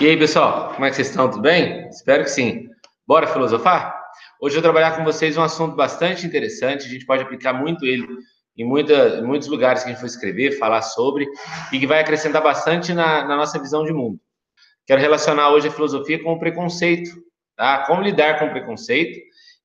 E aí, pessoal, como é que vocês estão? Tudo bem? Espero que sim. Bora filosofar? Hoje eu vou trabalhar com vocês um assunto bastante interessante, a gente pode aplicar muito ele em, muita, em muitos lugares que a gente for escrever, falar sobre, e que vai acrescentar bastante na, na nossa visão de mundo. Quero relacionar hoje a filosofia com o preconceito, tá? Como lidar com o preconceito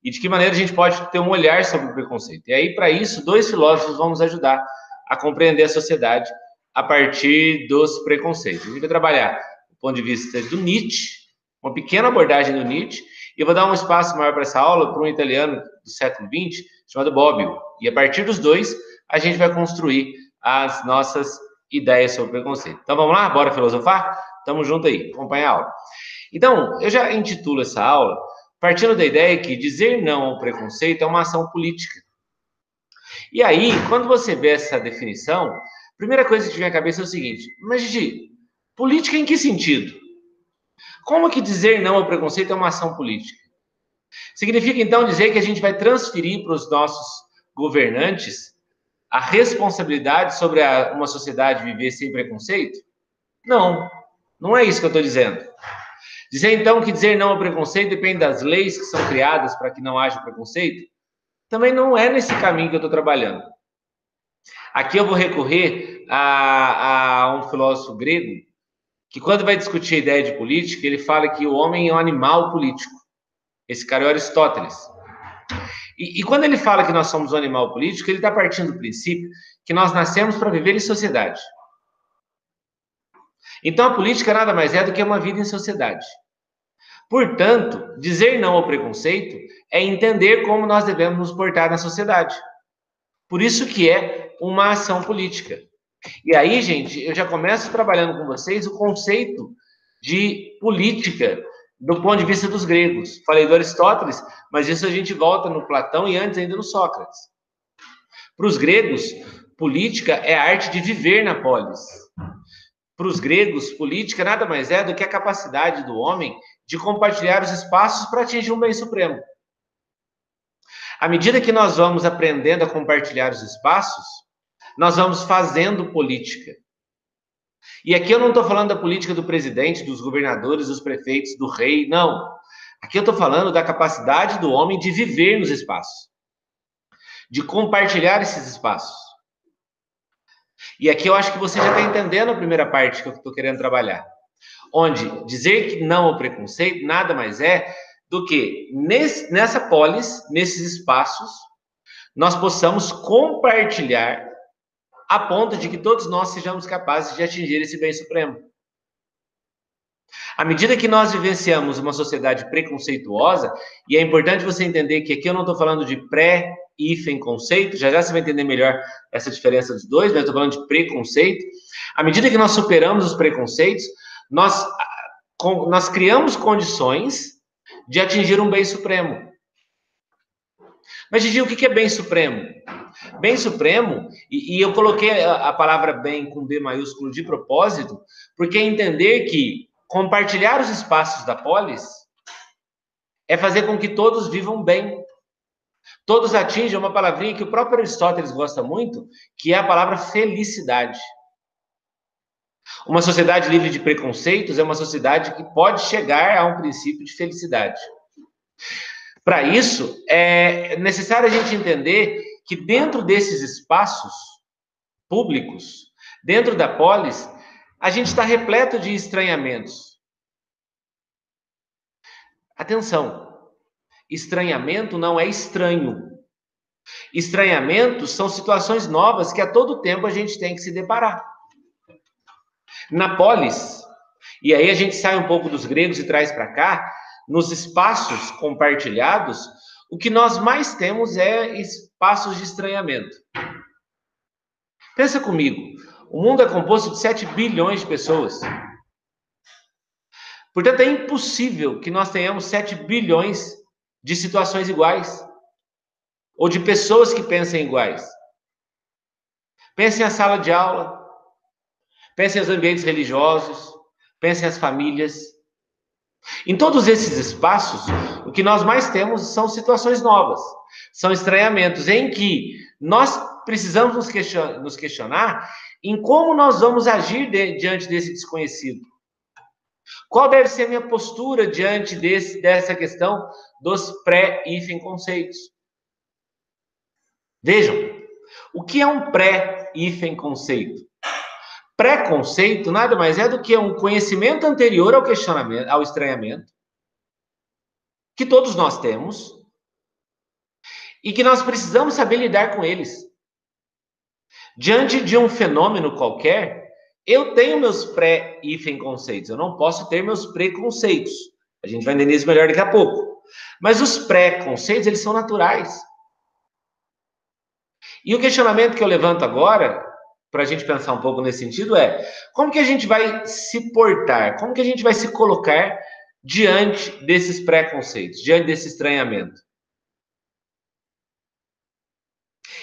e de que maneira a gente pode ter um olhar sobre o preconceito. E aí, para isso, dois filósofos vão nos ajudar a compreender a sociedade a partir dos preconceitos. A gente vai trabalhar ponto de vista do Nietzsche, uma pequena abordagem do Nietzsche, e eu vou dar um espaço maior para essa aula para um italiano do século XX chamado Bobbio. E a partir dos dois, a gente vai construir as nossas ideias sobre preconceito. Então vamos lá? Bora filosofar? Tamo junto aí, acompanha a aula. Então, eu já intitulo essa aula partindo da ideia que dizer não ao preconceito é uma ação política. E aí, quando você vê essa definição, a primeira coisa que te vem à cabeça é o seguinte: mas Gigi, Política em que sentido? Como que dizer não ao preconceito é uma ação política? Significa então dizer que a gente vai transferir para os nossos governantes a responsabilidade sobre a, uma sociedade viver sem preconceito? Não, não é isso que eu estou dizendo. Dizer então que dizer não ao preconceito depende das leis que são criadas para que não haja preconceito? Também não é nesse caminho que eu estou trabalhando. Aqui eu vou recorrer a, a um filósofo grego que quando vai discutir a ideia de política, ele fala que o homem é um animal político. Esse cara é Aristóteles. E, e quando ele fala que nós somos um animal político, ele está partindo do princípio que nós nascemos para viver em sociedade. Então a política nada mais é do que uma vida em sociedade. Portanto, dizer não ao preconceito é entender como nós devemos nos portar na sociedade. Por isso que é uma ação política. E aí, gente, eu já começo trabalhando com vocês o conceito de política do ponto de vista dos gregos. Falei do Aristóteles, mas isso a gente volta no Platão e antes ainda no Sócrates. Para os gregos, política é a arte de viver na polis. Para os gregos, política nada mais é do que a capacidade do homem de compartilhar os espaços para atingir um bem supremo. À medida que nós vamos aprendendo a compartilhar os espaços, nós vamos fazendo política. E aqui eu não estou falando da política do presidente, dos governadores, dos prefeitos, do rei, não. Aqui eu estou falando da capacidade do homem de viver nos espaços, de compartilhar esses espaços. E aqui eu acho que você já está entendendo a primeira parte que eu estou querendo trabalhar. Onde dizer que não ao preconceito nada mais é do que nesse, nessa polis, nesses espaços, nós possamos compartilhar a ponto de que todos nós sejamos capazes de atingir esse bem supremo. À medida que nós vivenciamos uma sociedade preconceituosa, e é importante você entender que aqui eu não estou falando de pré, hífen, conceito, já já você vai entender melhor essa diferença dos dois, mas eu estou falando de preconceito. À medida que nós superamos os preconceitos, nós, nós criamos condições de atingir um bem supremo. Mas, Gigi, o que é bem supremo? Bem supremo, e, e eu coloquei a, a, palavra bem com B maiúsculo de propósito, porque é entender que compartilhar os espaços da polis é fazer com que todos vivam bem. Todos atinjam uma palavrinha que o próprio Aristóteles gosta muito, que é a palavra felicidade. Uma sociedade livre de preconceitos é uma sociedade que pode chegar a um princípio de felicidade. Para isso, é necessário a gente entender que dentro desses espaços públicos, dentro da polis, a gente está repleto de estranhamentos. Atenção, estranhamento não é estranho. Estranhamentos são situações novas que a todo tempo a gente tem que se deparar. Na polis, e aí a gente sai um pouco dos gregos e traz para cá, nos espaços compartilhados, o que nós mais temos é espaços de estranhamento. Pensa comigo, o mundo é composto de 7 bilhões de pessoas. Portanto, é impossível que nós tenhamos 7 bilhões de situações iguais ou de pessoas que pensem iguais. Pensem a sala de aula, pensem os ambientes religiosos, pensem as famílias, em todos esses espaços, o que nós mais temos são situações novas, são estranhamentos em que nós precisamos nos questionar, em como nós vamos agir de, diante desse desconhecido. Qual deve ser a minha postura diante desse, dessa questão dos pré-hífen conceitos? Vejam, o que é um pré-hífen conceito? Pré-conceito nada mais é do que um conhecimento anterior ao questionamento, ao estranhamento, que todos nós temos, e que nós precisamos saber lidar com eles. Diante de um fenômeno qualquer, eu tenho meus pré-hífen conceitos, eu não posso ter meus preconceitos. A gente vai entender isso melhor daqui a pouco. Mas os pré-conceitos, eles são naturais. E o questionamento que eu levanto agora, para a gente pensar um pouco nesse sentido, é como que a gente vai se portar, como que a gente vai se colocar diante desses preconceitos, diante desse estranhamento.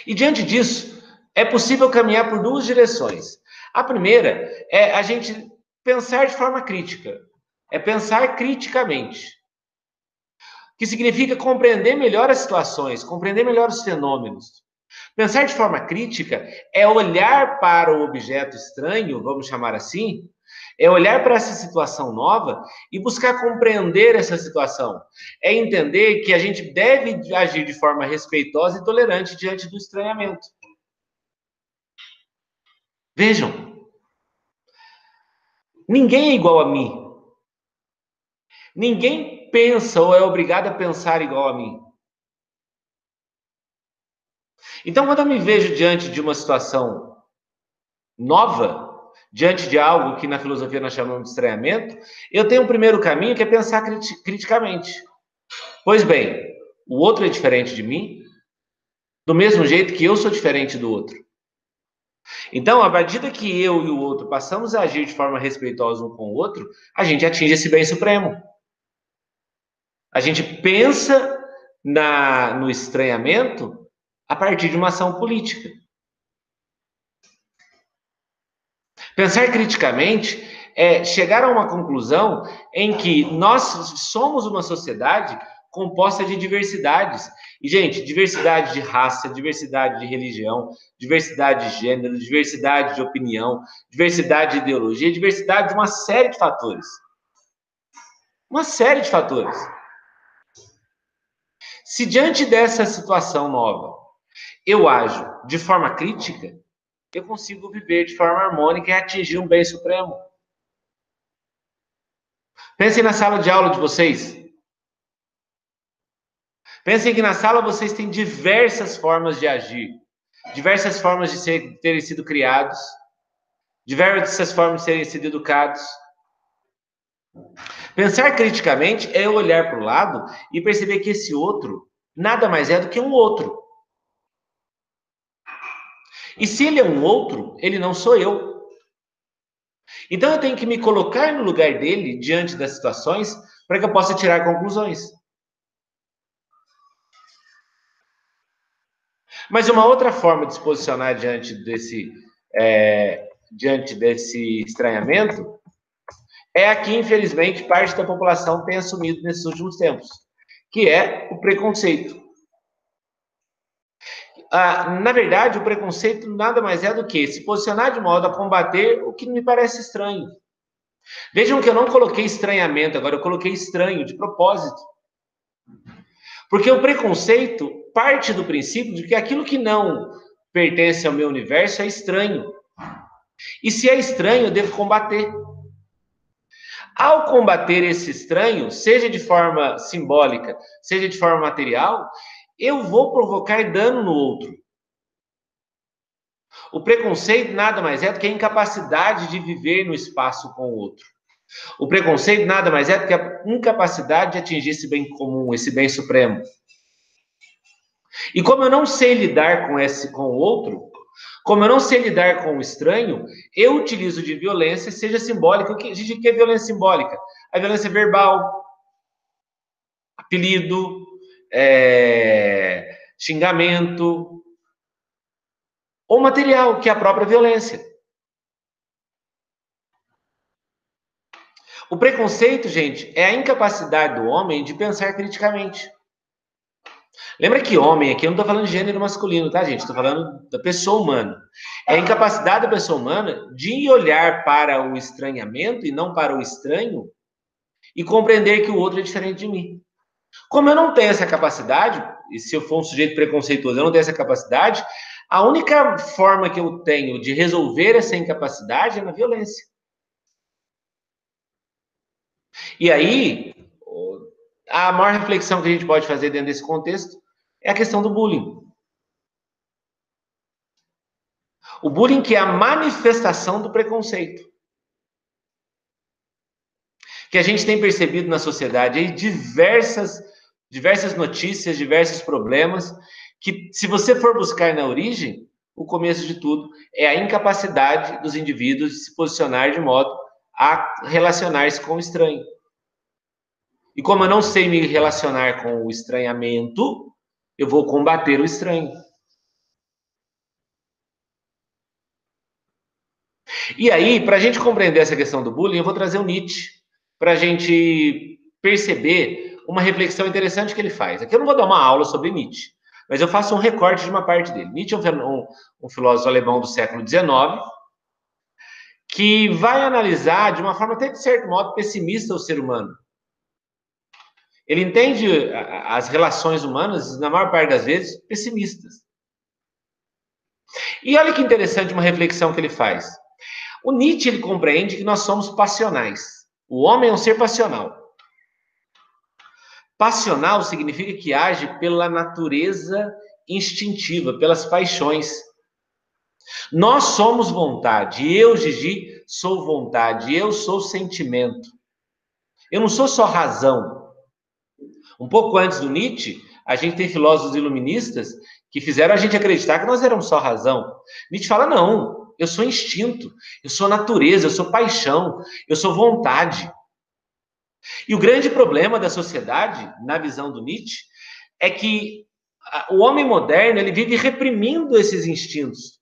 E diante disso, é possível caminhar por duas direções. A primeira é a gente pensar de forma crítica, é pensar criticamente, que significa compreender melhor as situações, compreender melhor os fenômenos. Pensar de forma crítica é olhar para o objeto estranho, vamos chamar assim, é olhar para essa situação nova e buscar compreender essa situação. É entender que a gente deve agir de forma respeitosa e tolerante diante do estranhamento. Vejam, ninguém é igual a mim. Ninguém pensa ou é obrigado a pensar igual a mim. Então, quando eu me vejo diante de uma situação nova, diante de algo que na filosofia nós chamamos de estranhamento, eu tenho um primeiro caminho que é pensar crit criticamente. Pois bem, o outro é diferente de mim, do mesmo jeito que eu sou diferente do outro. Então, a medida que eu e o outro passamos a agir de forma respeitosa um com o outro, a gente atinge esse bem supremo. A gente pensa na, no estranhamento a partir de uma ação política. Pensar criticamente é chegar a uma conclusão em que nós somos uma sociedade composta de diversidades. E, gente, diversidade de raça, diversidade de religião, diversidade de gênero, diversidade de opinião, diversidade de ideologia, diversidade de uma série de fatores. Uma série de fatores. Se diante dessa situação nova eu ajo de forma crítica, eu consigo viver de forma harmônica e atingir um bem supremo. Pensem na sala de aula de vocês. Pensem que na sala vocês têm diversas formas de agir, diversas formas de ser, terem sido criados, diversas formas de serem sido educados. Pensar criticamente é olhar para o lado e perceber que esse outro nada mais é do que um outro. E se ele é um outro, ele não sou eu. Então eu tenho que me colocar no lugar dele diante das situações para que eu possa tirar conclusões. Mas uma outra forma de se posicionar diante desse, é, diante desse estranhamento é a que, infelizmente, parte da população tem assumido nesses últimos tempos, que é o preconceito. Ah, na verdade, o preconceito nada mais é do que se posicionar de modo a combater o que me parece estranho. Vejam que eu não coloquei estranhamento, agora eu coloquei estranho de propósito. Porque o preconceito parte do princípio de que aquilo que não pertence ao meu universo é estranho. E se é estranho, eu devo combater. Ao combater esse estranho, seja de forma simbólica, seja de forma material, eu vou provocar dano no outro. O preconceito nada mais é do que a incapacidade de viver no espaço com o outro. O preconceito nada mais é do que a incapacidade de atingir esse bem comum, esse bem supremo. E como eu não sei lidar com esse com o outro, como eu não sei lidar com o estranho, eu utilizo de violência, seja simbólica. O que, que é violência simbólica? A violência verbal, apelido, é, xingamento, ou material, que é a própria violência. O preconceito, gente, é a incapacidade do homem de pensar criticamente. Lembra que homem aqui, eu não estou falando de gênero masculino, tá, gente? Estou falando da pessoa humana. É a incapacidade da pessoa humana de olhar para o estranhamento e não para o estranho e compreender que o outro é diferente de mim. Como eu não tenho essa capacidade, e se eu for um sujeito preconceituoso, eu não tenho essa capacidade, a única forma que eu tenho de resolver essa incapacidade é na violência. E aí, a maior reflexão que a gente pode fazer dentro desse contexto é a questão do bullying. O bullying que é a manifestação do preconceito. Que a gente tem percebido na sociedade aí diversas diversas notícias, diversos problemas que se você for buscar na origem, o começo de tudo é a incapacidade dos indivíduos de se posicionar de modo a relacionar-se com o estranho. E como eu não sei me relacionar com o estranhamento, eu vou combater o estranho. E aí, para a gente compreender essa questão do bullying, eu vou trazer o Nietzsche, para a gente perceber uma reflexão interessante que ele faz. Aqui eu não vou dar uma aula sobre Nietzsche, mas eu faço um recorte de uma parte dele. Nietzsche é um, um, filósofo alemão do século XIX, que vai analisar de uma forma até de certo modo pessimista o ser humano. Ele entende as relações humanas, na maior parte das vezes, pessimistas. E olha que interessante uma reflexão que ele faz. O Nietzsche ele compreende que nós somos passionais. O homem é um ser passional. Passional significa que age pela natureza instintiva, pelas paixões. Nós somos vontade. Eu, Gigi, sou vontade. Eu sou sentimento. Eu não sou só razão. Um pouco antes do Nietzsche, a gente tem filósofos iluministas que fizeram a gente acreditar que nós éramos só razão. Nietzsche fala: não, eu sou instinto, eu sou natureza, eu sou paixão, eu sou vontade. E o grande problema da sociedade, na visão do Nietzsche, é que o homem moderno ele vive reprimindo esses instintos.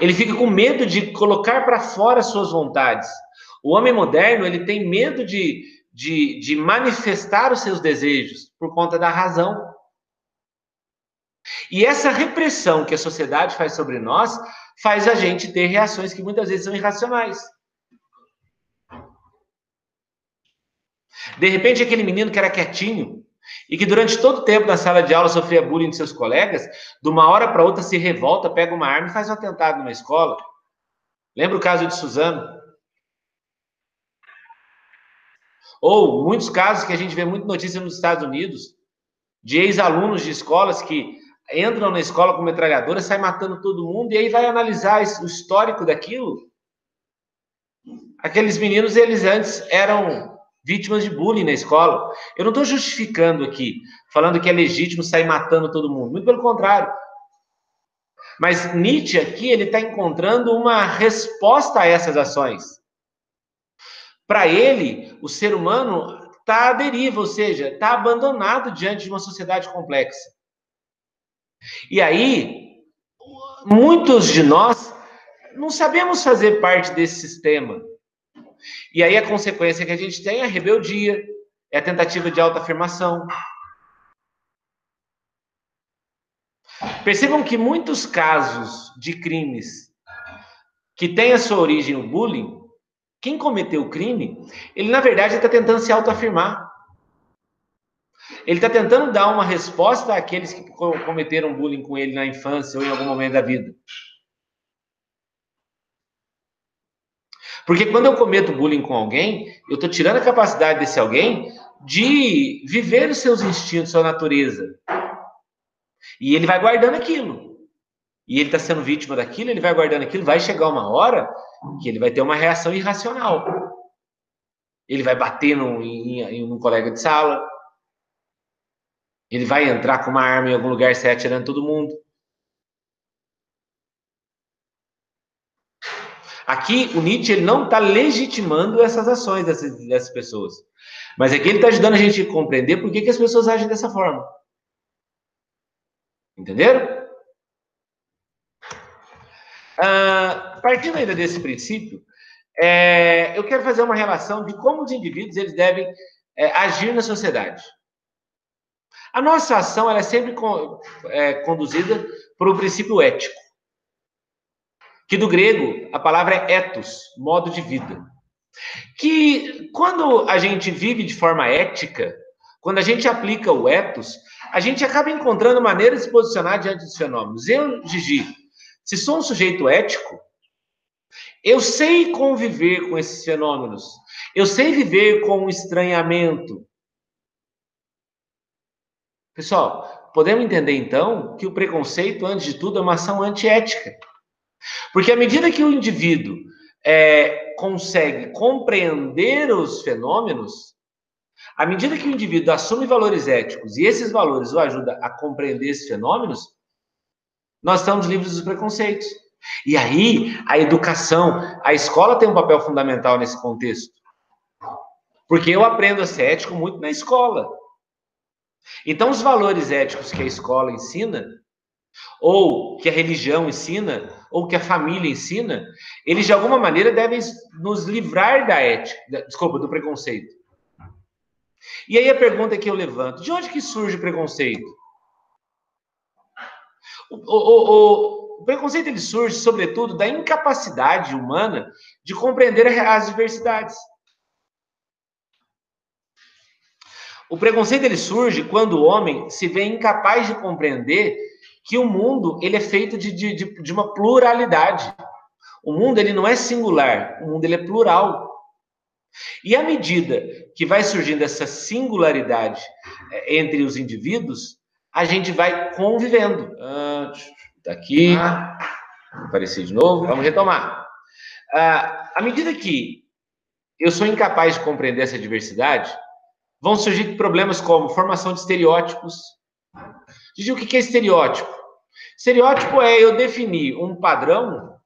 Ele fica com medo de colocar para fora suas vontades. O homem moderno ele tem medo de, de, de manifestar os seus desejos por conta da razão. E essa repressão que a sociedade faz sobre nós faz a gente ter reações que muitas vezes são irracionais. De repente, aquele menino que era quietinho e que durante todo o tempo na sala de aula sofria bullying de seus colegas, de uma hora para outra se revolta, pega uma arma e faz um atentado numa escola. Lembra o caso de Suzano? Ou muitos casos que a gente vê muito notícia nos Estados Unidos, de ex-alunos de escolas que entram na escola com metralhadora, saem matando todo mundo, e aí vai analisar o histórico daquilo. Aqueles meninos, eles antes eram vítimas de bullying na escola. Eu não estou justificando aqui, falando que é legítimo sair matando todo mundo. Muito pelo contrário. Mas Nietzsche aqui, ele está encontrando uma resposta a essas ações. Para ele, o ser humano está à deriva, ou seja, está abandonado diante de uma sociedade complexa. E aí, muitos de nós não sabemos fazer parte desse sistema. E aí a consequência que a gente tem é a rebeldia, é a tentativa de autoafirmação. Percebam que muitos casos de crimes que têm a sua origem no bullying, quem cometeu o crime, ele na verdade está tentando se autoafirmar. Ele está tentando dar uma resposta àqueles que cometeram bullying com ele na infância ou em algum momento da vida. Porque quando eu cometo bullying com alguém, eu estou tirando a capacidade desse alguém de viver os seus instintos, sua natureza. E ele vai guardando aquilo. E ele está sendo vítima daquilo, ele vai guardando aquilo, vai chegar uma hora que ele vai ter uma reação irracional. Ele vai bater num, em, em um colega de sala. Ele vai entrar com uma arma em algum lugar e sair atirando todo mundo. Aqui, o Nietzsche ele não está legitimando essas ações dessas, dessas pessoas. Mas aqui ele está ajudando a gente a compreender por que, que as pessoas agem dessa forma. Entenderam? Ah, partindo ainda desse princípio, é, eu quero fazer uma relação de como os indivíduos eles devem é, agir na sociedade. A nossa ação ela é sempre com, é, conduzida por um princípio ético que do grego a palavra é ethos, modo de vida. que quando a gente vive de forma ética, quando a gente aplica o ethos, a gente acaba encontrando maneiras de se posicionar diante dos fenômenos. Eu, Gigi, se sou um sujeito ético, eu sei conviver com esses fenômenos. Eu sei viver com o estranhamento. Pessoal, podemos entender então que o preconceito, antes de tudo, é uma ação antiética. Porque à medida que o indivíduo é, consegue compreender os fenômenos, à medida que o indivíduo assume valores éticos e esses valores o ajudam a compreender esses fenômenos, nós estamos livres dos preconceitos. E aí, a educação, a escola tem um papel fundamental nesse contexto. Porque eu aprendo a ser ético muito na escola. Então, os valores éticos que a escola ensina, ou que a religião ensina, ou que a família ensina, eles de alguma maneira devem nos livrar da ética, desculpa, do preconceito. E aí a pergunta que eu levanto: de onde que surge o preconceito? O, o, o, o preconceito ele surge, sobretudo, da incapacidade humana de compreender as diversidades. O preconceito ele surge quando o homem se vê incapaz de compreender que o mundo ele é feito de, de, de uma pluralidade. O mundo ele não é singular, o mundo ele é plural. E à medida que vai surgindo essa singularidade é, entre os indivíduos, a gente vai convivendo. Ah, daqui, apareci de novo, vamos retomar. Ah, à medida que eu sou incapaz de compreender essa diversidade, vão surgir problemas como formação de estereótipos. Diz o que é estereótipo? Estereótipo é eu definir um padrão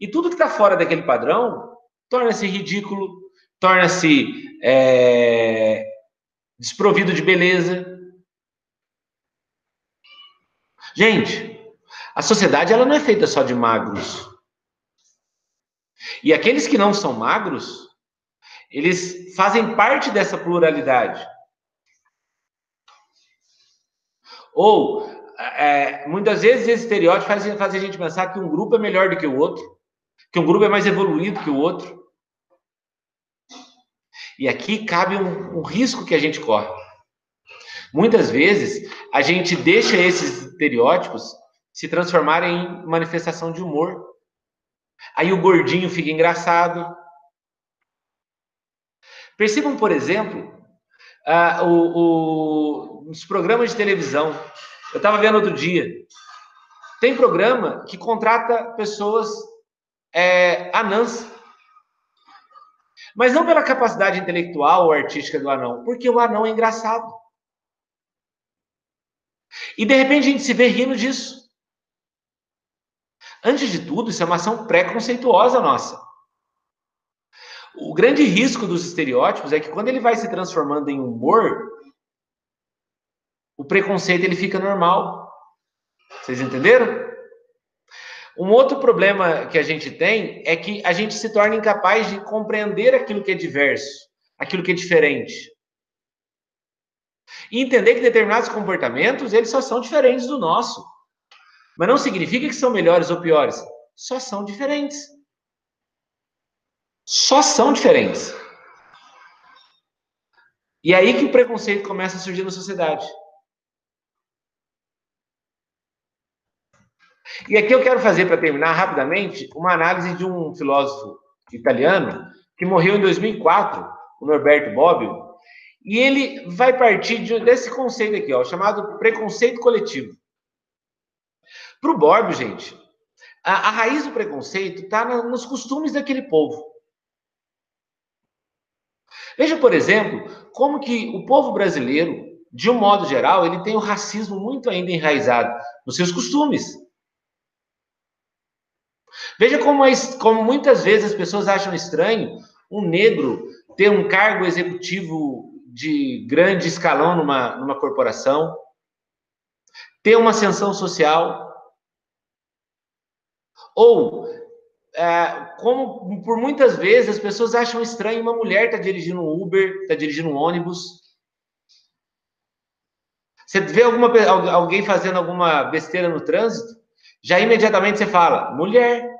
e tudo que está fora daquele padrão torna-se ridículo, torna-se é, desprovido de beleza. Gente, a sociedade ela não é feita só de magros. E aqueles que não são magros, eles fazem parte dessa pluralidade. Ou, é, muitas vezes, esse estereótipo faz, faz a gente pensar que um grupo é melhor do que o outro, que um grupo é mais evoluído que o outro. E aqui cabe um, um risco que a gente corre. Muitas vezes, a gente deixa esses estereótipos se transformarem em manifestação de humor. Aí o gordinho fica engraçado, Percebam, por exemplo, o, o, os programas de televisão. Eu estava vendo outro dia. Tem programa que contrata pessoas é, anãs. Mas não pela capacidade intelectual ou artística do anão, porque o anão é engraçado. E de repente a gente se vê rindo disso. Antes de tudo, isso é uma ação preconceituosa nossa. O grande risco dos estereótipos é que quando ele vai se transformando em humor, o preconceito ele fica normal. Vocês entenderam? Um outro problema que a gente tem é que a gente se torna incapaz de compreender aquilo que é diverso, aquilo que é diferente. E entender que determinados comportamentos, eles só são diferentes do nosso. Mas não significa que são melhores ou piores, só são diferentes só são diferentes. E é aí que o preconceito começa a surgir na sociedade. E aqui eu quero fazer, para terminar rapidamente, uma análise de um filósofo italiano que morreu em 2004, o Norberto Bobbio, e ele vai partir de, desse conceito aqui, ó, chamado preconceito coletivo. Para o Bobbio, gente, a, a, raiz do preconceito está nos costumes daquele povo. Veja, por exemplo, como que o povo brasileiro, de um modo geral, ele tem o racismo muito ainda enraizado nos seus costumes. Veja como, como muitas vezes as pessoas acham estranho um negro ter um cargo executivo de grande escalão numa, numa corporação, ter uma ascensão social, ou é, como por muitas vezes as pessoas acham estranho uma mulher tá dirigindo um Uber, está dirigindo um ônibus. Você vê alguma, alguém fazendo alguma besteira no trânsito, já imediatamente você fala, mulher.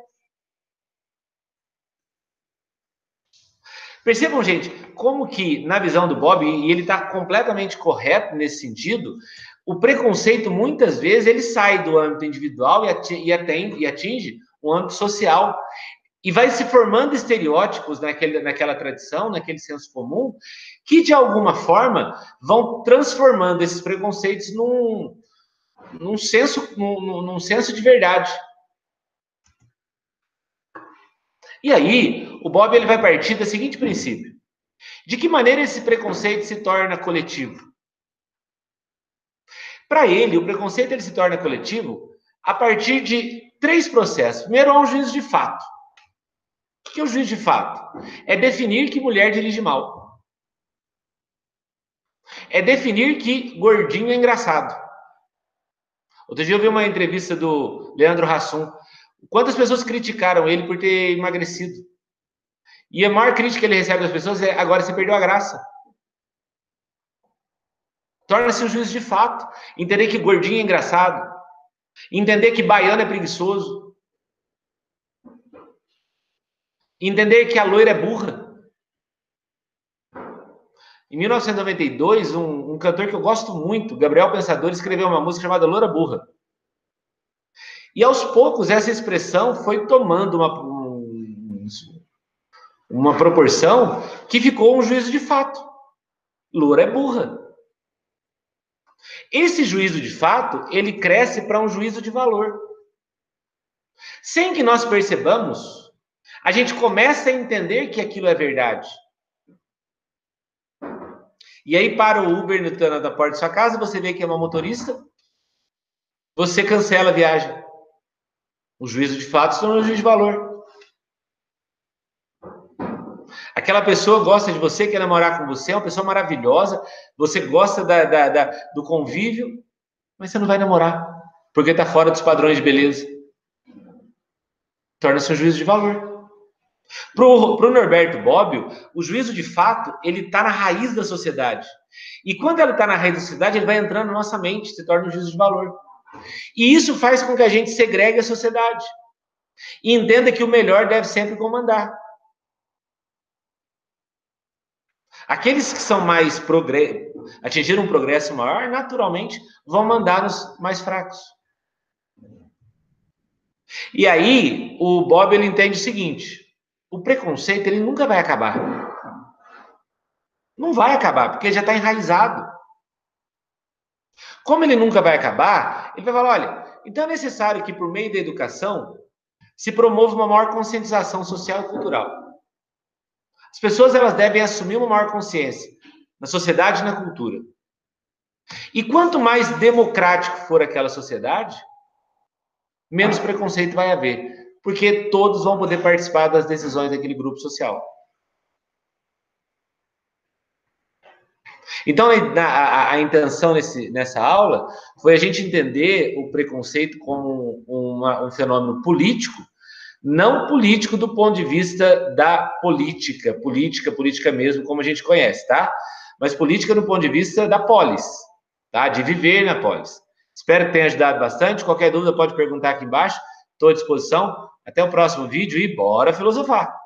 Percebam, gente, como que, na visão do Bob, e ele está completamente correto nesse sentido, o preconceito, muitas vezes, ele sai do âmbito individual e atinge, e atinge o âmbito social. E vai se formando estereótipos naquele, naquela tradição, naquele senso comum, que de alguma forma vão transformando esses preconceitos num, num, senso, num, num senso de verdade. E aí, o Bob ele vai partir do seguinte princípio: de que maneira esse preconceito se torna coletivo? Para ele, o preconceito ele se torna coletivo a partir de três processos. Primeiro, há um juízo de fato. O que é o juízo de fato? É definir que mulher dirige mal. É definir que gordinho é engraçado. Outro dia eu vi uma entrevista do Leandro Hassum. Quantas pessoas criticaram ele por ter emagrecido? E a maior crítica que ele recebe das pessoas é: agora você perdeu a graça. Torna-se um juízo de fato. Entender que gordinho é engraçado. Entender que baiano é preguiçoso. Entender que a loira é burra. Em 1992, um, um, cantor que eu gosto muito, Gabriel Pensador, escreveu uma música chamada Loura Burra. E aos poucos essa expressão foi tomando uma, um, uma proporção que ficou um juízo de fato. Loura é burra. Esse juízo de fato, ele cresce para um juízo de valor. Sem que nós percebamos, a gente começa a entender que aquilo é verdade. E aí para o Uber no da porta da sua casa, você vê que é uma motorista, você cancela a viagem. O juízo de fato se torna um juízo de valor. Aquela pessoa gosta de você, quer namorar com você, é uma pessoa maravilhosa, você gosta da, da, da do convívio, mas você não vai namorar, porque está fora dos padrões de beleza. Torna-se um juízo de valor. Para o Norberto Bobbio, o juízo de fato, ele está na raiz da sociedade. E quando ele está na raiz da sociedade, ele vai entrando na nossa mente, se torna um juízo de valor. E isso faz com que a gente segregue a sociedade. E entenda que o melhor deve sempre comandar. Aqueles que são mais atingiram um progresso maior, naturalmente, vão mandar os mais fracos. E aí, o Bob ele entende o seguinte: o preconceito ele nunca vai acabar. Não vai acabar, porque já está enraizado. Como ele nunca vai acabar, ele vai falar: olha, então é necessário que, por meio da educação, se promova uma maior conscientização social e cultural. As pessoas elas devem assumir uma maior consciência na sociedade e na cultura. E quanto mais democrático for aquela sociedade, menos preconceito vai haver porque todos vão poder participar das decisões daquele grupo social. Então, a, a, a intenção nesse, nessa aula foi a gente entender o preconceito como uma, um fenômeno político, não político do ponto de vista da política, política, política mesmo, como a gente conhece, tá? Mas política do ponto de vista da polis, tá? De viver na polis. Espero que tenha ajudado bastante. Qualquer dúvida pode perguntar aqui embaixo. Estou à disposição. Até o próximo vídeo e bora filosofar!